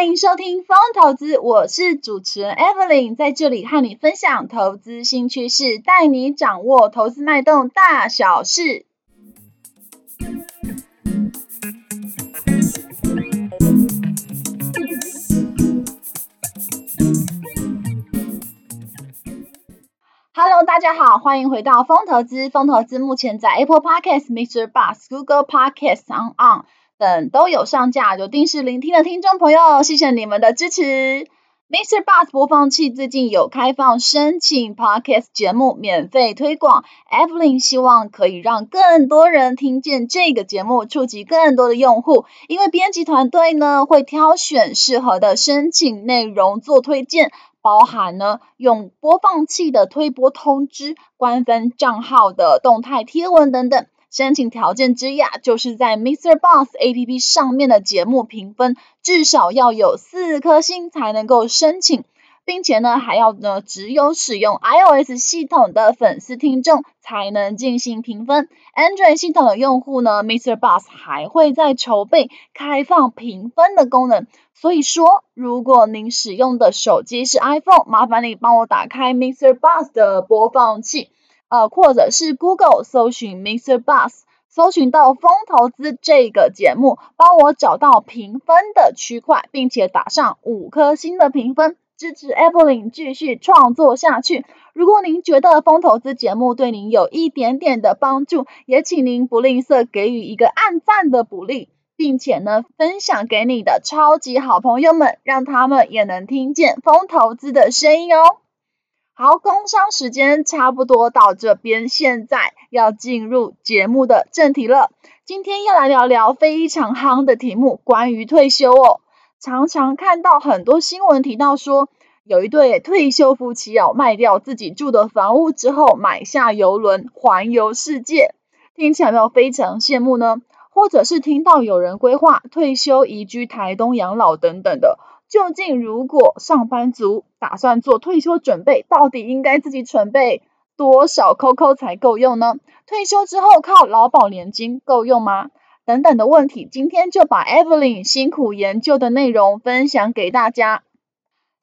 欢迎收听风投资，我是主持人 Evelyn，在这里和你分享投资新趋势，带你掌握投资脉动大小事。Hello，大家好，欢迎回到风投资。风投资目前在 Apple Podcast、Mr. Bus、Google Podcast、On On 等都有上架，有定时聆听的听众朋友，谢谢你们的支持。Mr. Bus 播放器最近有开放申请 Podcast 节目免费推广，Evelyn 希望可以让更多人听见这个节目，触及更多的用户。因为编辑团队呢会挑选适合的申请内容做推荐，包含呢用播放器的推播通知、官方账号的动态贴文等等。申请条件之一啊，就是在 MixerBox APP 上面的节目评分至少要有四颗星才能够申请，并且呢，还要呢只有使用 iOS 系统的粉丝听众才能进行评分。Android 系统的用户呢，Mr. Boss 还会在筹备开放评分的功能。所以说，如果您使用的手机是 iPhone，麻烦你帮我打开 MixerBox 的播放器。呃，或者是 Google 搜寻 Mr. Bus，搜寻到风投资这个节目，帮我找到评分的区块，并且打上五颗星的评分，支持 Evelyn 继续创作下去。如果您觉得风投资节目对您有一点点的帮助，也请您不吝啬给予一个按赞的鼓励，并且呢，分享给你的超级好朋友们，让他们也能听见风投资的声音哦。好，工商时间差不多到这边，现在要进入节目的正题了。今天要来聊聊非常夯的题目，关于退休哦。常常看到很多新闻提到说，有一对退休夫妻要卖掉自己住的房屋之后，买下游轮环游世界，听起来有没有非常羡慕呢？或者是听到有人规划退休移居台东养老等等的。究竟如果上班族打算做退休准备，到底应该自己准备多少扣扣才够用呢？退休之后靠劳保年金够用吗？等等的问题，今天就把 Evelyn 辛苦研究的内容分享给大家。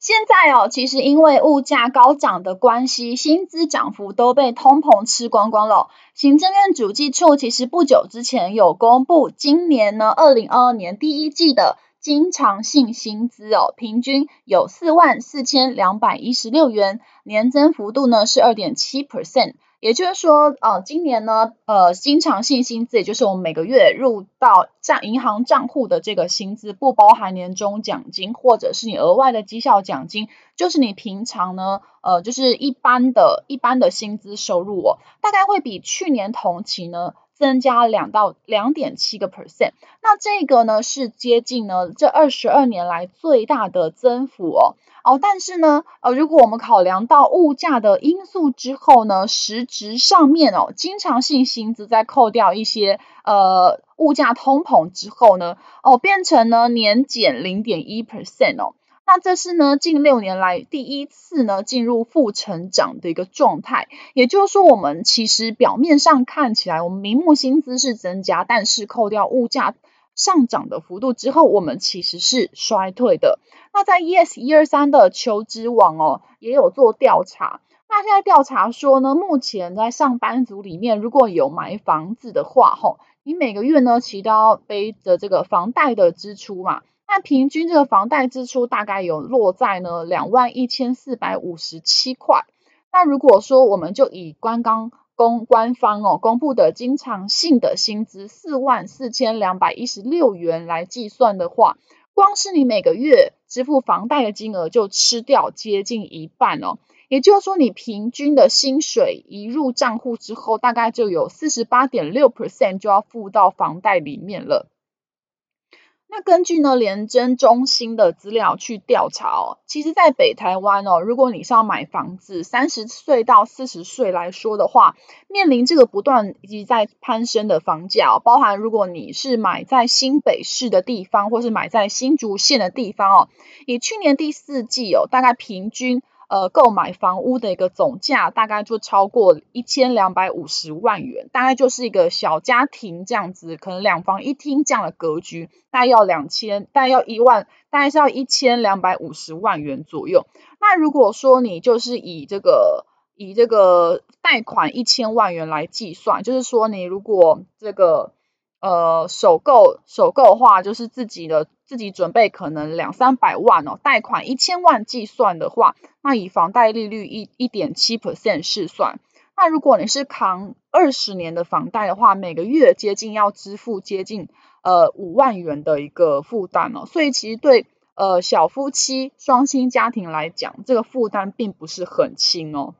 现在哦，其实因为物价高涨的关系，薪资涨幅都被通膨吃光光了。行政院主计处其实不久之前有公布，今年呢，二零二二年第一季的。经常性薪资哦，平均有四万四千两百一十六元，年增幅度呢是二点七 percent。也就是说，呃，今年呢，呃，经常性薪资，也就是我们每个月入到账银行账户的这个薪资，不包含年终奖金或者是你额外的绩效奖金，就是你平常呢，呃，就是一般的一般的薪资收入哦，大概会比去年同期呢。增加两到两点七个 percent，那这个呢是接近呢这二十二年来最大的增幅哦哦，但是呢呃如果我们考量到物价的因素之后呢，实质上面哦经常性薪资在扣掉一些呃物价通膨之后呢哦变成呢年减零点一 percent 哦。那这是呢近六年来第一次呢进入负成长的一个状态，也就是说，我们其实表面上看起来，我们明目薪资是增加，但是扣掉物价上涨的幅度之后，我们其实是衰退的。那在 ES 一二三的求职网哦也有做调查，那现在调查说呢，目前在上班族里面，如果有买房子的话，吼，你每个月呢其实都要背着这个房贷的支出嘛。那平均这个房贷支出大概有落在呢两万一千四百五十七块。那如果说我们就以刚刚公官方哦公布的经常性的薪资四万四千两百一十六元来计算的话，光是你每个月支付房贷的金额就吃掉接近一半哦。也就是说，你平均的薪水一入账户之后，大概就有四十八点六 percent 就要付到房贷里面了。那根据呢联征中心的资料去调查哦，其实，在北台湾哦，如果你是要买房子，三十岁到四十岁来说的话，面临这个不断以及在攀升的房价哦，包含如果你是买在新北市的地方，或是买在新竹县的地方哦，以去年第四季哦，大概平均呃购买房屋的一个总价大概就超过一千两百五十万元，大概就是一个小家庭这样子，可能两房一厅这样的格局，大概要两千，大概要一万，大概是要一千两百五十万元左右。那如果说你就是以这个以这个贷款一千万元来计算，就是说你如果这个呃首购首购的话，就是自己的自己准备可能两三百万哦，贷款一千万计算的话，那以房贷利率一一点七 percent 试算，那如果你是扛二十年的房贷的话，每个月接近要支付接近呃五万元的一个负担哦，所以其实对。呃，小夫妻、双薪家庭来讲，这个负担并不是很轻哦。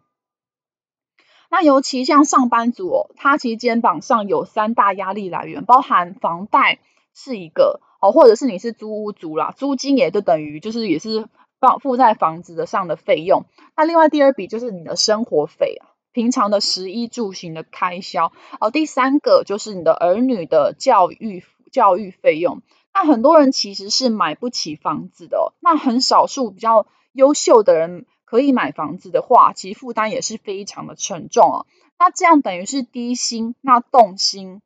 那尤其像上班族哦，他其实肩膀上有三大压力来源，包含房贷是一个哦，或者是你是租屋族啦，租金也就等于就是也是放付在房子的上的费用。那另外第二笔就是你的生活费啊，平常的食衣住行的开销哦。第三个就是你的儿女的教育教育费用。那很多人其实是买不起房子的哦，那很少数比较优秀的人可以买房子的话，其实负担也是非常的沉重啊。那这样等于是低薪，那动薪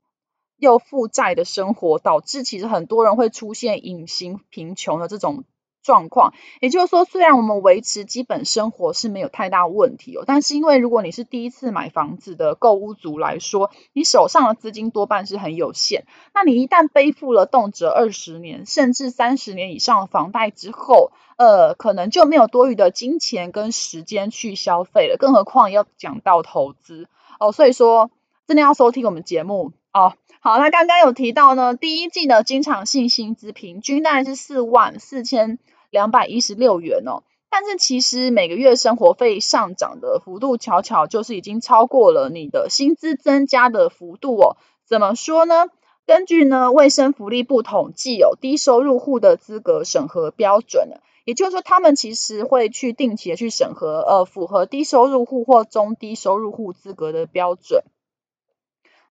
又负债的生活，导致其实很多人会出现隐形贫穷的这种。状况，也就是说，虽然我们维持基本生活是没有太大问题哦，但是因为如果你是第一次买房子的购屋族来说，你手上的资金多半是很有限。那你一旦背负了动辄二十年甚至三十年以上的房贷之后，呃，可能就没有多余的金钱跟时间去消费了，更何况要讲到投资哦。所以说，真的要收听我们节目哦。好，那刚刚有提到呢，第一季的经常性薪资平均大概是四万四千。两百一十六元哦，但是其实每个月生活费上涨的幅度，巧巧就是已经超过了你的薪资增加的幅度哦。怎么说呢？根据呢卫生福利部统计哦，低收入户的资格审核标准，也就是说，他们其实会去定期的去审核，呃，符合低收入户或中低收入户资格的标准。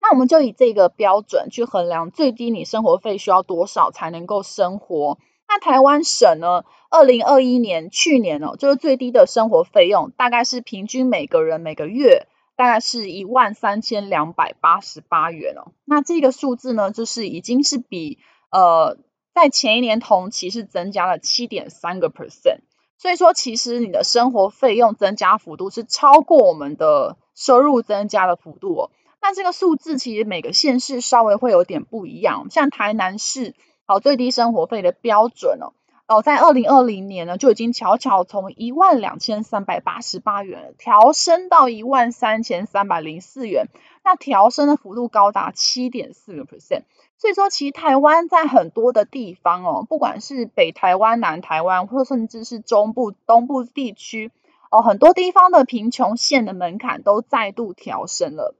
那我们就以这个标准去衡量最低你生活费需要多少才能够生活。那台湾省呢，二零二一年去年哦，就是最低的生活费用，大概是平均每个人每个月大概是一万三千两百八十八元哦。那这个数字呢，就是已经是比呃在前一年同期是增加了七点三个 percent。所以说，其实你的生活费用增加幅度是超过我们的收入增加的幅度哦。那这个数字其实每个县市稍微会有点不一样，像台南市。好，最低生活费的标准哦，哦，在二零二零年呢，就已经悄悄从一万两千三百八十八元调升到一万三千三百零四元，那调升的幅度高达七点四个 percent。所以说，其实台湾在很多的地方哦，不管是北台湾、南台湾，或甚至是中部、东部地区哦，很多地方的贫穷线的门槛都再度调升了。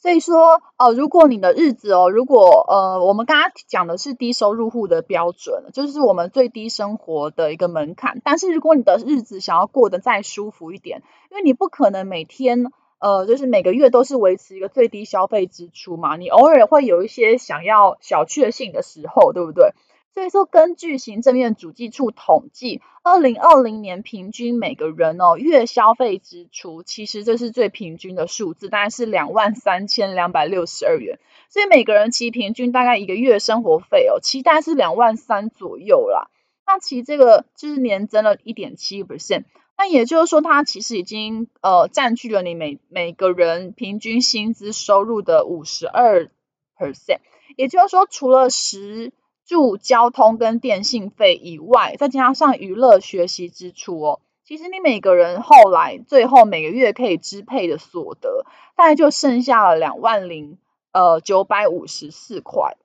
所以说，呃，如果你的日子哦，如果呃，我们刚刚讲的是低收入户的标准，就是我们最低生活的一个门槛。但是如果你的日子想要过得再舒服一点，因为你不可能每天呃，就是每个月都是维持一个最低消费支出嘛，你偶尔会有一些想要小确幸的时候，对不对？所以说，根据行政院主计处统计，二零二零年平均每个人哦月消费支出，其实这是最平均的数字，大概是两万三千两百六十二元。所以每个人其实平均大概一个月生活费哦，其实大概是两万三左右啦。那其实这个就是年增了一点七 percent。那也就是说，它其实已经呃占据了你每每个人平均薪资收入的五十二 percent。也就是说，除了十住交通跟电信费以外，再加上娱乐学习支出哦，其实你每个人后来最后每个月可以支配的所得，大概就剩下了两万零呃九百五十四块。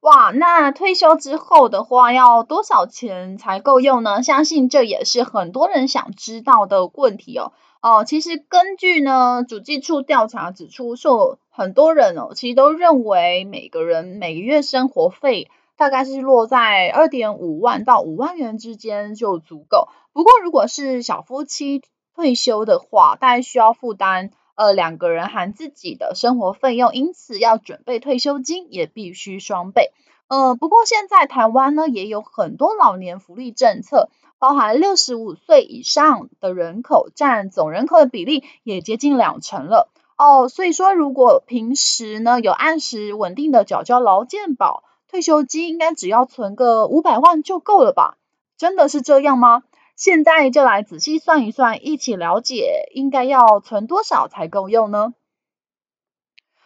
哇，那退休之后的话，要多少钱才够用呢？相信这也是很多人想知道的问题哦。哦，其实根据呢，主计处调查指出，说很多人哦，其实都认为每个人每个月生活费。大概是落在二点五万到五万元之间就足够。不过，如果是小夫妻退休的话，大概需要负担呃两个人含自己的生活费用，因此要准备退休金也必须双倍。呃，不过现在台湾呢也有很多老年福利政策，包含六十五岁以上的人口占总人口的比例也接近两成了哦。所以说，如果平时呢有按时稳定的缴交劳健保，退休金应该只要存个五百万就够了吧？真的是这样吗？现在就来仔细算一算，一起了解应该要存多少才够用呢？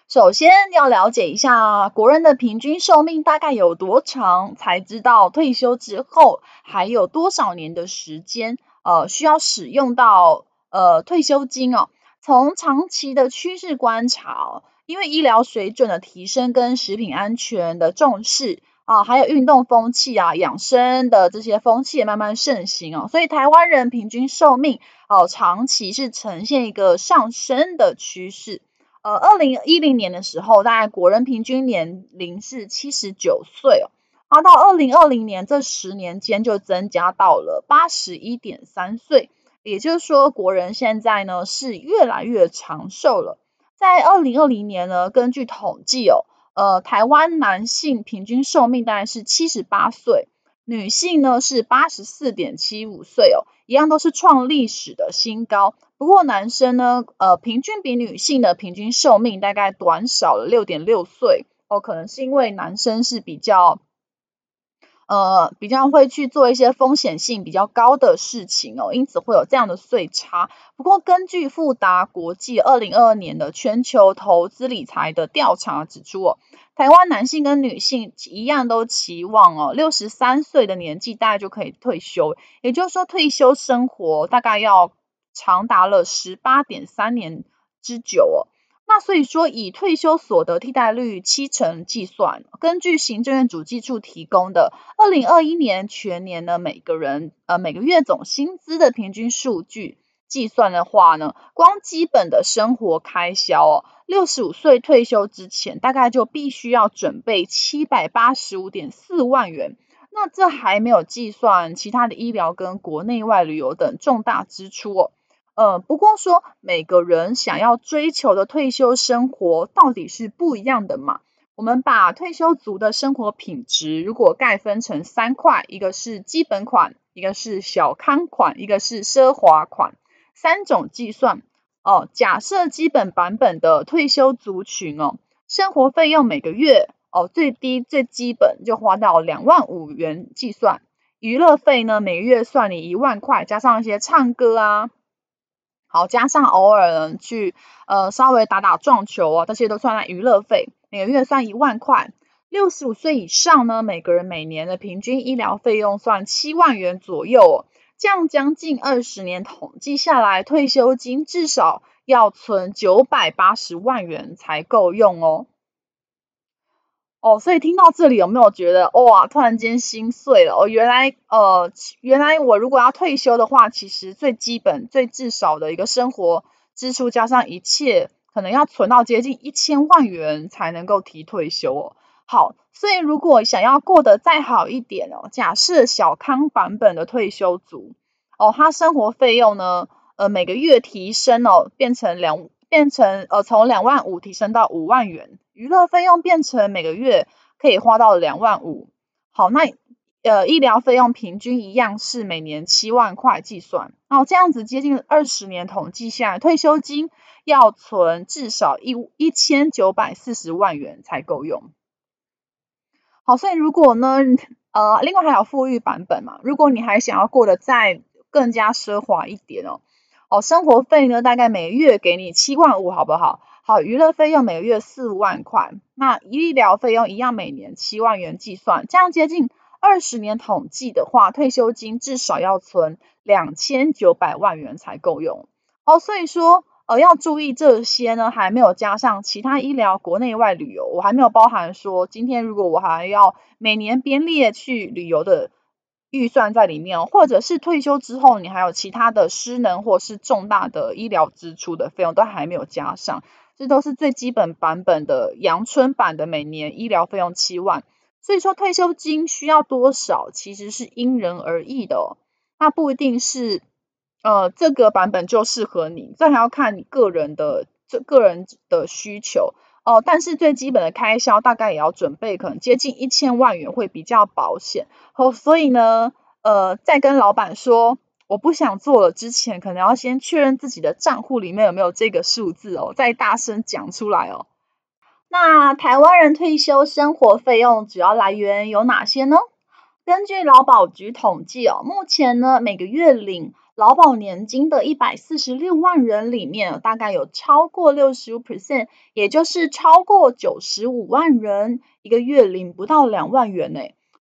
首先要了解一下国人的平均寿命大概有多长，才知道退休之后还有多少年的时间，呃，需要使用到呃退休金哦。从长期的趋势观察哦，因为医疗水准的提升跟食品安全的重视啊，还有运动风气啊、养生的这些风气也慢慢盛行哦，所以台湾人平均寿命哦，长期是呈现一个上升的趋势。呃，二零一零年的时候，大概国人平均年龄是七十九岁哦，然后到二零二零年这十年间就增加到了八十一点三岁，也就是说，国人现在呢是越来越长寿了。在二零二零年呢，根据统计哦，呃，台湾男性平均寿命大概是七十八岁。女性呢是八十四点七五岁哦，一样都是创历史的新高。不过男生呢，呃，平均比女性的平均寿命大概短少了六点六岁哦，可能是因为男生是比较。呃，比较会去做一些风险性比较高的事情哦，因此会有这样的税差。不过，根据富达国际二零二二年的全球投资理财的调查指出哦，台湾男性跟女性一样都期望哦，六十三岁的年纪大概就可以退休，也就是说，退休生活大概要长达了十八点三年之久哦。那所以说，以退休所得替代率七成计算，根据行政院主计处提供的二零二一年全年呢，每个人呃每个月总薪资的平均数据计算的话呢，光基本的生活开销哦，六十五岁退休之前，大概就必须要准备七百八十五点四万元。那这还没有计算其他的医疗跟国内外旅游等重大支出哦。呃，不过说每个人想要追求的退休生活到底是不一样的嘛。我们把退休族的生活品质如果概分成三块，一个是基本款，一个是小康款，一个是奢华款，三种计算哦。假设基本版本的退休族群哦，生活费用每个月哦最低最基本就花到两万五元计算，娱乐费呢每个月算你一万块，加上一些唱歌啊。好，加上偶尔去呃稍微打打撞球啊，这些都算在娱乐费，每个月算一万块。六十五岁以上呢，每个人每年的平均医疗费用算七万元左右，这样将近二十年统计下来，退休金至少要存九百八十万元才够用哦。哦，所以听到这里有没有觉得哇，突然间心碎了哦？原来呃，原来我如果要退休的话，其实最基本、最至少的一个生活支出加上一切，可能要存到接近一千万元才能够提退休哦。好，所以如果想要过得再好一点哦，假设小康版本的退休族哦，他生活费用呢，呃，每个月提升哦，变成两。变成呃，从两万五提升到五万元，娱乐费用变成每个月可以花到两万五。好，那呃医疗费用平均一样是每年七万块计算。然后这样子接近二十年统计下来，退休金要存至少一一千九百四十万元才够用。好，所以如果呢呃，另外还有富裕版本嘛，如果你还想要过得再更加奢华一点哦。哦，生活费呢，大概每月给你七万五，好不好？好，娱乐费用每月四万块，那医疗费用一样，每年七万元计算，这样接近二十年统计的话，退休金至少要存两千九百万元才够用。哦，所以说，呃，要注意这些呢，还没有加上其他医疗、国内外旅游，我还没有包含说，今天如果我还要每年编列去旅游的。预算在里面，或者是退休之后，你还有其他的失能或是重大的医疗支出的费用都还没有加上，这都是最基本版本的阳春版的每年医疗费用七万。所以说退休金需要多少，其实是因人而异的哦，那不一定是呃这个版本就适合你，这还要看你个人的这个人的需求哦，但是最基本的开销大概也要准备可能接近一千万元会比较保险。哦，所以呢，呃，在跟老板说我不想做了之前，可能要先确认自己的账户里面有没有这个数字哦，再大声讲出来哦。那台湾人退休生活费用主要来源有哪些呢？根据劳保局统计哦，目前呢，每个月领劳保年金的一百四十六万人里面，大概有超过六十五 percent，也就是超过九十五万人，一个月领不到两万元呢。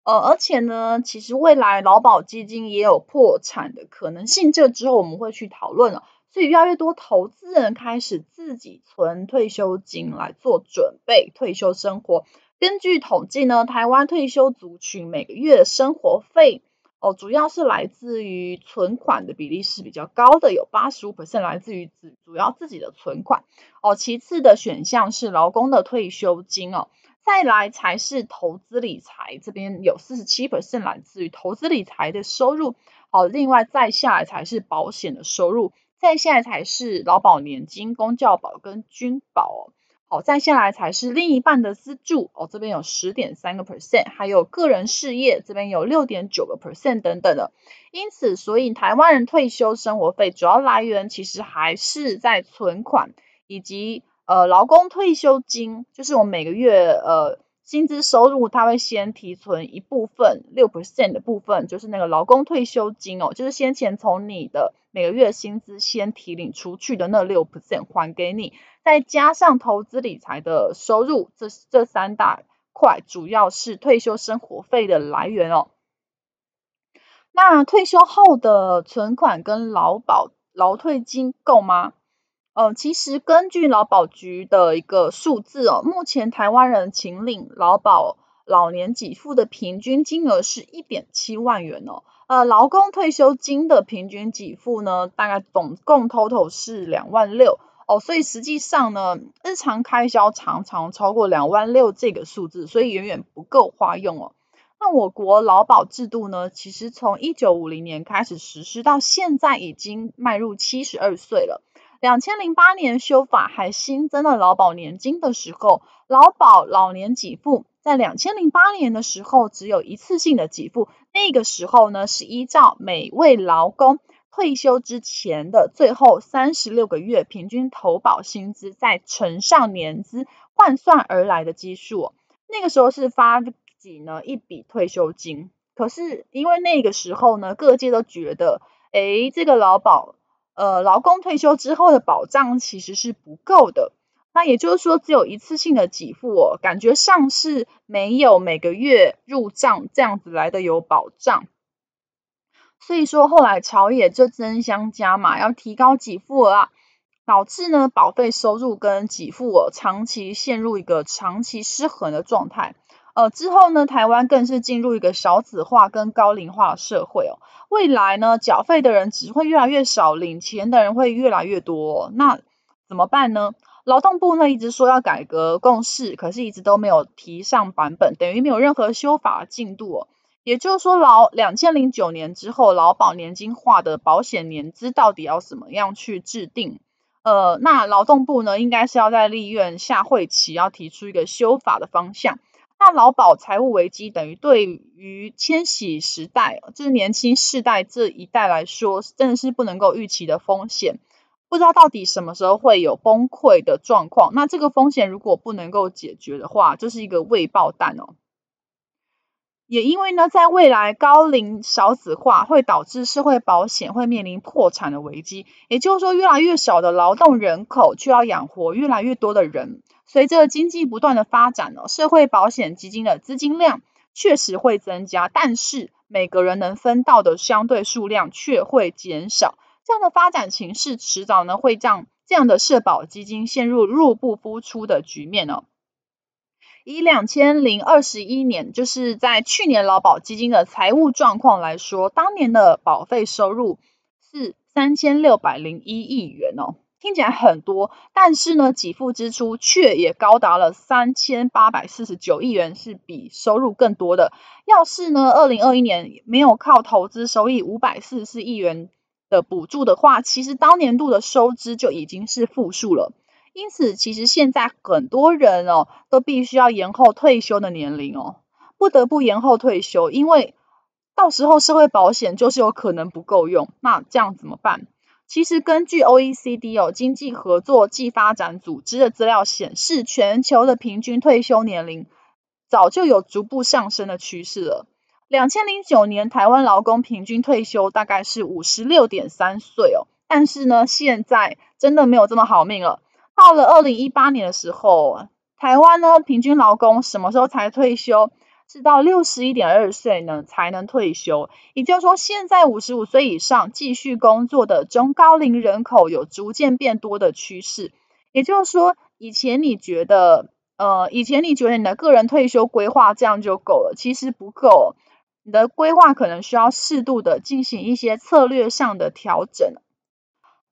呃，而且呢，其实未来劳保基金也有破产的可能性，这之后我们会去讨论了。所以越来越多投资人开始自己存退休金来做准备退休生活。根据统计呢，台湾退休族群每个月生活费哦，主要是来自于存款的比例是比较高的，有八十五%来自于主主要自己的存款哦。其次的选项是劳工的退休金哦，再来才是投资理财，这边有四十七%来自于投资理财的收入哦。另外再下来才是保险的收入，再下来才是劳保年金、公教保跟军保。好，再下来才是另一半的资助哦，这边有十点三个 percent，还有个人事业这边有六点九个 percent 等等的。因此，所以台湾人退休生活费主要来源其实还是在存款以及呃劳工退休金，就是我每个月呃薪资收入，他会先提存一部分六 percent 的部分，就是那个劳工退休金哦，就是先前从你的每个月薪资先提领出去的那六 percent 还给你。再加上投资理财的收入，这这三大块主要是退休生活费的来源哦。那退休后的存款跟劳保劳退金够吗？呃，其实根据劳保局的一个数字哦，目前台湾人请领劳保老年给付的平均金额是一点七万元哦。呃，劳工退休金的平均给付呢，大概总共 total 是两万六。哦，所以实际上呢，日常开销常常超过两万六这个数字，所以远远不够花用哦。那我国劳保制度呢，其实从一九五零年开始实施到现在已经迈入七十二岁了。两千零八年修法还新增了劳保年金的时候，劳保老年给付在两千零八年的时候只有一次性的给付，那个时候呢是依照每位劳工。退休之前的最后三十六个月平均投保薪资，再乘上年资换算而来的基数，那个时候是发给呢一笔退休金。可是因为那个时候呢，各界都觉得，诶，这个劳保，呃，劳工退休之后的保障其实是不够的。那也就是说，只有一次性的给付哦，感觉上是没有每个月入账这样子来的有保障。所以说，后来朝野就争相加码，要提高给付额啊，导致呢保费收入跟给付额长期陷入一个长期失衡的状态。呃，之后呢，台湾更是进入一个少子化跟高龄化的社会哦。未来呢，缴费的人只会越来越少，领钱的人会越来越多。那怎么办呢？劳动部呢一直说要改革共事，可是一直都没有提上版本，等于没有任何修法进度哦。也就是说，劳两千零九年之后，劳保年金化的保险年资到底要怎么样去制定？呃，那劳动部呢，应该是要在立院下会期要提出一个修法的方向。那劳保财务危机等于对于千禧时代，就是年轻世代这一代来说，真的是不能够预期的风险。不知道到底什么时候会有崩溃的状况。那这个风险如果不能够解决的话，就是一个未爆弹哦。也因为呢，在未来高龄少子化会导致社会保险会面临破产的危机，也就是说，越来越少的劳动人口却要养活越来越多的人。随着经济不断的发展呢，社会保险基金的资金量确实会增加，但是每个人能分到的相对数量却会减少。这样的发展情势，迟早呢会让这样的社保基金陷入入不敷出的局面哦。以两千零二十一年，就是在去年劳保基金的财务状况来说，当年的保费收入是三千六百零一亿元哦，听起来很多，但是呢，给付支出却也高达了三千八百四十九亿元，是比收入更多的。要是呢，二零二一年没有靠投资收益五百四十四亿元的补助的话，其实当年度的收支就已经是负数了。因此，其实现在很多人哦，都必须要延后退休的年龄哦，不得不延后退休，因为到时候社会保险就是有可能不够用。那这样怎么办？其实根据 OECD 哦，经济合作暨发展组织的资料显示，全球的平均退休年龄早就有逐步上升的趋势了。两千零九年，台湾劳工平均退休大概是五十六点三岁哦，但是呢，现在真的没有这么好命了。到了二零一八年的时候，台湾呢，平均劳工什么时候才退休？是到六十一点二岁呢才能退休。也就是说，现在五十五岁以上继续工作的中高龄人口有逐渐变多的趋势。也就是说，以前你觉得，呃，以前你觉得你的个人退休规划这样就够了，其实不够，你的规划可能需要适度的进行一些策略上的调整。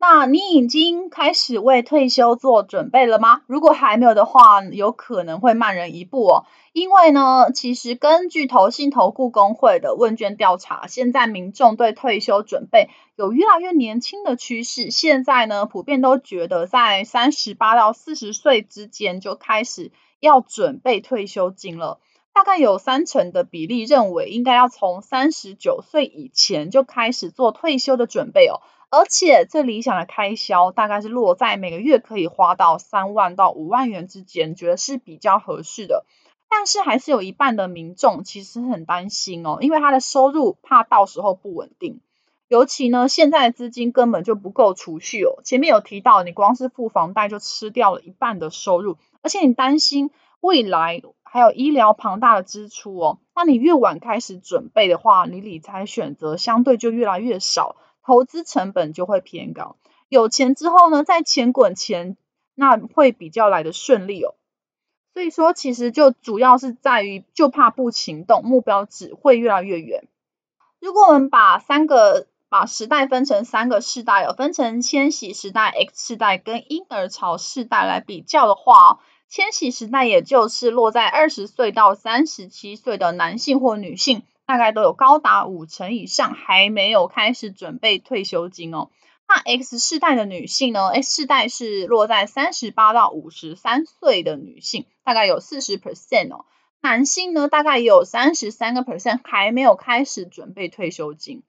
那你已经开始为退休做准备了吗？如果还没有的话，有可能会慢人一步哦。因为呢，其实根据投信投顾公会的问卷调查，现在民众对退休准备有越来越年轻的趋势。现在呢，普遍都觉得在三十八到四十岁之间就开始要准备退休金了。大概有三成的比例认为，应该要从三十九岁以前就开始做退休的准备哦。而且最理想的开销大概是落在每个月可以花到三万到五万元之间，觉得是比较合适的。但是还是有一半的民众其实很担心哦，因为他的收入怕到时候不稳定，尤其呢现在的资金根本就不够储蓄哦。前面有提到，你光是付房贷就吃掉了一半的收入，而且你担心未来还有医疗庞大的支出哦。那你越晚开始准备的话，你理财选择相对就越来越少。投资成本就会偏高，有钱之后呢，在钱滚钱，那会比较来得顺利哦。所以说，其实就主要是在于，就怕不行动，目标只会越来越远。如果我们把三个把时代分成三个世代哦，分成千禧时代、X 世代跟婴儿潮世代来比较的话，千禧时代也就是落在二十岁到三十七岁的男性或女性。大概都有高达五成以上还没有开始准备退休金哦。那 X 世代的女性呢？X 世代是落在三十八到五十三岁的女性，大概有四十 percent 哦。男性呢，大概也有三十三个 percent 还没有开始准备退休金。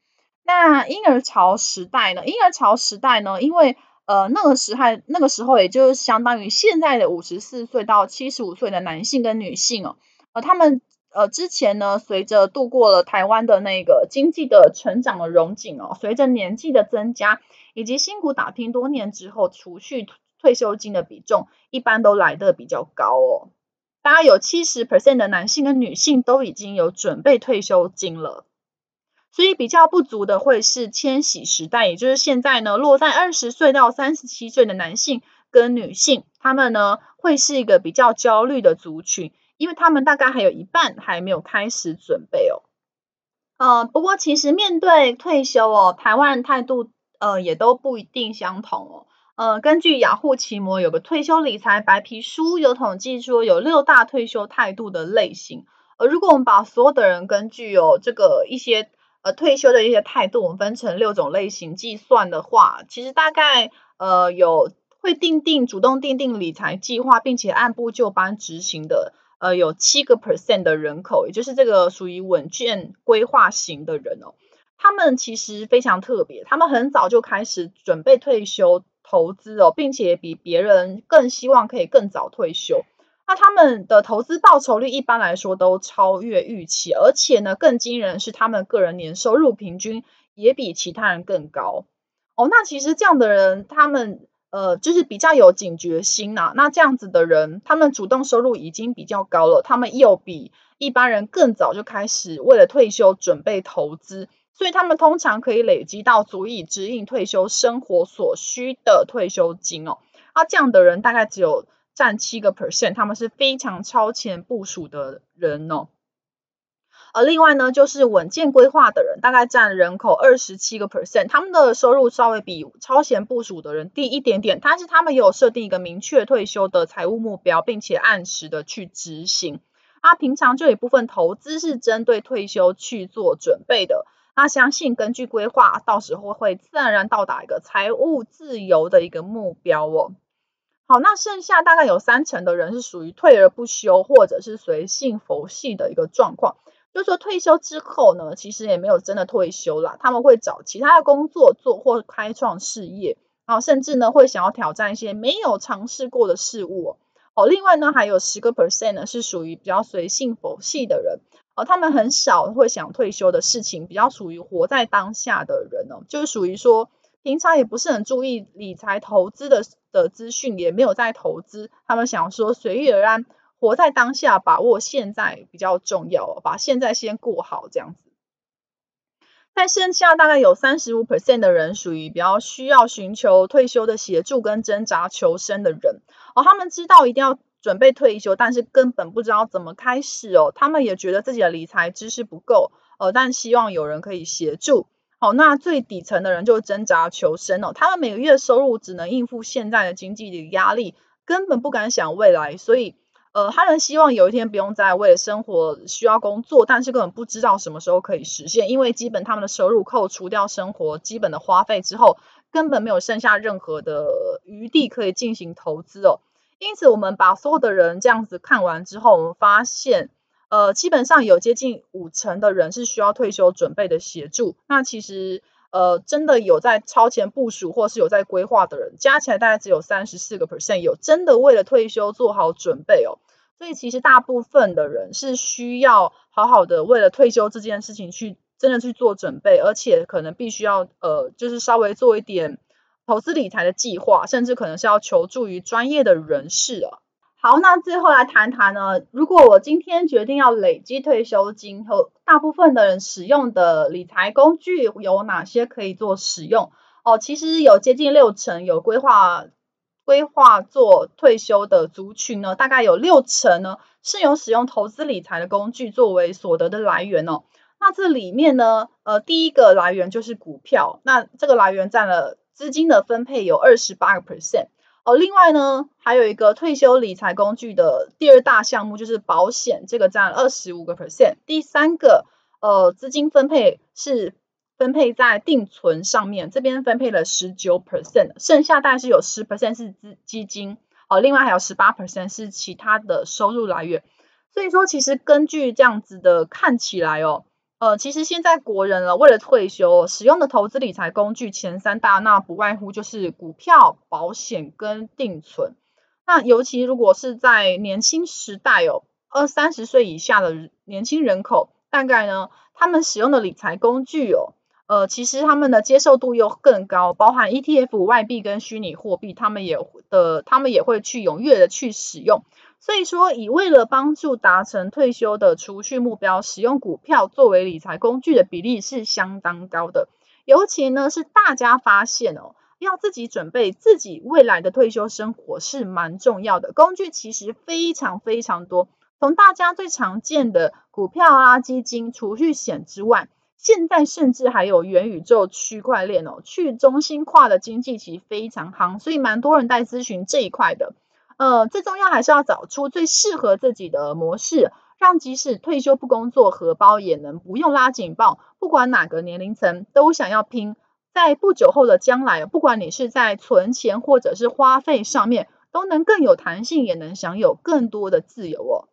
那婴儿潮时代呢？婴儿潮时代呢？因为呃那个时代那个时候，也就是相当于现在的五十四岁到七十五岁的男性跟女性哦，呃他们。呃，之前呢，随着度过了台湾的那个经济的成长的荣景哦，随着年纪的增加，以及辛苦打拼多年之后，储蓄退休金的比重一般都来得比较高哦。大概有七十 percent 的男性跟女性都已经有准备退休金了，所以比较不足的会是千禧时代，也就是现在呢，落在二十岁到三十七岁的男性跟女性，他们呢会是一个比较焦虑的族群。因为他们大概还有一半还没有开始准备哦，呃，不过其实面对退休哦，台湾人态度呃也都不一定相同哦。呃，根据雅虎奇摩有个退休理财白皮书，有统计说有六大退休态度的类型。呃如果我们把所有的人根据哦这个一些呃退休的一些态度，我们分成六种类型计算的话，其实大概呃有会定定主动定定理财计划，并且按部就班执行的。呃，有七个 percent 的人口，也就是这个属于稳健规划型的人哦，他们其实非常特别，他们很早就开始准备退休投资哦，并且比别人更希望可以更早退休。那他们的投资报酬率一般来说都超越预期，而且呢，更惊人是他们个人年收入平均也比其他人更高哦。那其实这样的人，他们。呃，就是比较有警觉心呐、啊。那这样子的人，他们主动收入已经比较高了，他们又比一般人更早就开始为了退休准备投资，所以他们通常可以累积到足以支应退休生活所需的退休金哦。那这样的人大概只有占七个 percent，他们是非常超前部署的人哦。而另外呢，就是稳健规划的人，大概占人口二十七个 percent，他们的收入稍微比超前部署的人低一点点，但是他们也有设定一个明确退休的财务目标，并且按时的去执行。啊，平常就有一部分投资是针对退休去做准备的。那相信根据规划，到时候会自然而然到达一个财务自由的一个目标哦。好，那剩下大概有三成的人是属于退而不休，或者是随性佛系的一个状况。就说退休之后呢，其实也没有真的退休啦，他们会找其他的工作做，或开创事业，啊，甚至呢会想要挑战一些没有尝试过的事物。哦，另外呢还有十个 percent 呢是属于比较随性佛系的人，哦，他们很少会想退休的事情，比较属于活在当下的人哦，就是属于说平常也不是很注意理财投资的的资讯，也没有在投资，他们想说随遇而安。活在当下，把握现在比较重要，把现在先过好这样子。但剩下大概有三十五 percent 的人属于比较需要寻求退休的协助跟挣扎求生的人哦，他们知道一定要准备退休，但是根本不知道怎么开始哦。他们也觉得自己的理财知识不够，呃，但希望有人可以协助。好，那最底层的人就挣扎求生哦，他们每个月收入只能应付现在的经济的压力，根本不敢想未来，所以。呃，他们希望有一天不用再为了生活需要工作，但是根本不知道什么时候可以实现，因为基本他们的收入扣除掉生活基本的花费之后，根本没有剩下任何的余地可以进行投资哦。因此，我们把所有的人这样子看完之后，我们发现，呃，基本上有接近五成的人是需要退休准备的协助。那其实。呃，真的有在超前部署或是有在规划的人，加起来大概只有三十四个 percent 有真的为了退休做好准备哦。所以其实大部分的人是需要好好的为了退休这件事情去真的去做准备，而且可能必须要呃，就是稍微做一点投资理财的计划，甚至可能是要求助于专业的人士啊。好，那最后来谈谈呢，如果我今天决定要累积退休金后，大部分的人使用的理财工具有哪些可以做使用？哦，其实有接近六成有规划规划做退休的族群呢，大概有六成呢是有使用投资理财的工具作为所得的来源哦。那这里面呢，呃，第一个来源就是股票，那这个来源占了资金的分配有二十八个 percent。哦，另外呢，还有一个退休理财工具的第二大项目就是保险，这个占二十五个 percent。第三个，呃，资金分配是分配在定存上面，这边分配了十九 percent，剩下大概是有十 percent 是资基金，哦，另外还有十八 percent 是其他的收入来源。所以说，其实根据这样子的看起来哦。呃，其实现在国人了，为了退休使用的投资理财工具前三大，那不外乎就是股票、保险跟定存。那尤其如果是在年轻时代哦，二三十岁以下的年轻人口，大概呢，他们使用的理财工具哦，呃，其实他们的接受度又更高，包含 ETF、外币跟虚拟货币，他们也的，他们也会去踊跃的去使用。所以说，以为了帮助达成退休的储蓄目标，使用股票作为理财工具的比例是相当高的。尤其呢，是大家发现哦，要自己准备自己未来的退休生活是蛮重要的。工具其实非常非常多，从大家最常见的股票啊、基金、储蓄险之外，现在甚至还有元宇宙、区块链哦，去中心化的经济其实非常夯，所以蛮多人在咨询这一块的。呃，最重要还是要找出最适合自己的模式，让即使退休不工作，荷包也能不用拉警报。不管哪个年龄层都想要拼，在不久后的将来，不管你是在存钱或者是花费上面，都能更有弹性，也能享有更多的自由哦。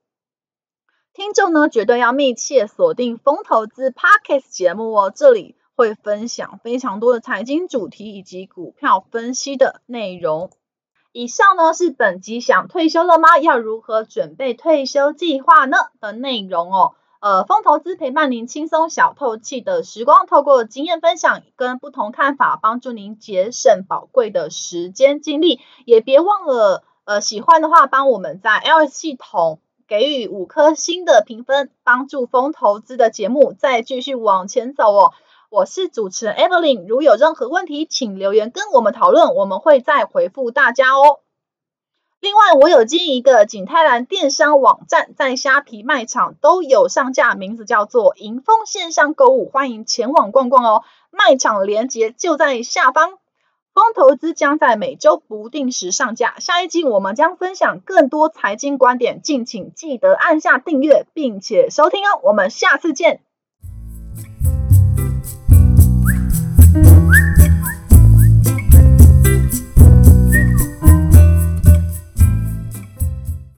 听众呢，绝对要密切锁定风投资 Podcast 节目哦，这里会分享非常多的财经主题以及股票分析的内容。以上呢是本集想退休了吗？要如何准备退休计划呢？的内容哦。呃，风投资陪伴您轻松小透气的时光，透过经验分享跟不同看法，帮助您节省宝贵的时间精力。也别忘了，呃，喜欢的话，帮我们在 L 系统给予五颗星的评分，帮助风投资的节目再继续往前走哦。我是主持人 Evelyn，如有任何问题，请留言跟我们讨论，我们会再回复大家哦。另外，我有经营一个景泰蓝电商网站，在虾皮卖场都有上架，名字叫做莹丰线上购物，欢迎前往逛逛哦。卖场链接就在下方。风投资将在每周不定时上架，下一季我们将分享更多财经观点，敬请记得按下订阅并且收听哦。我们下次见。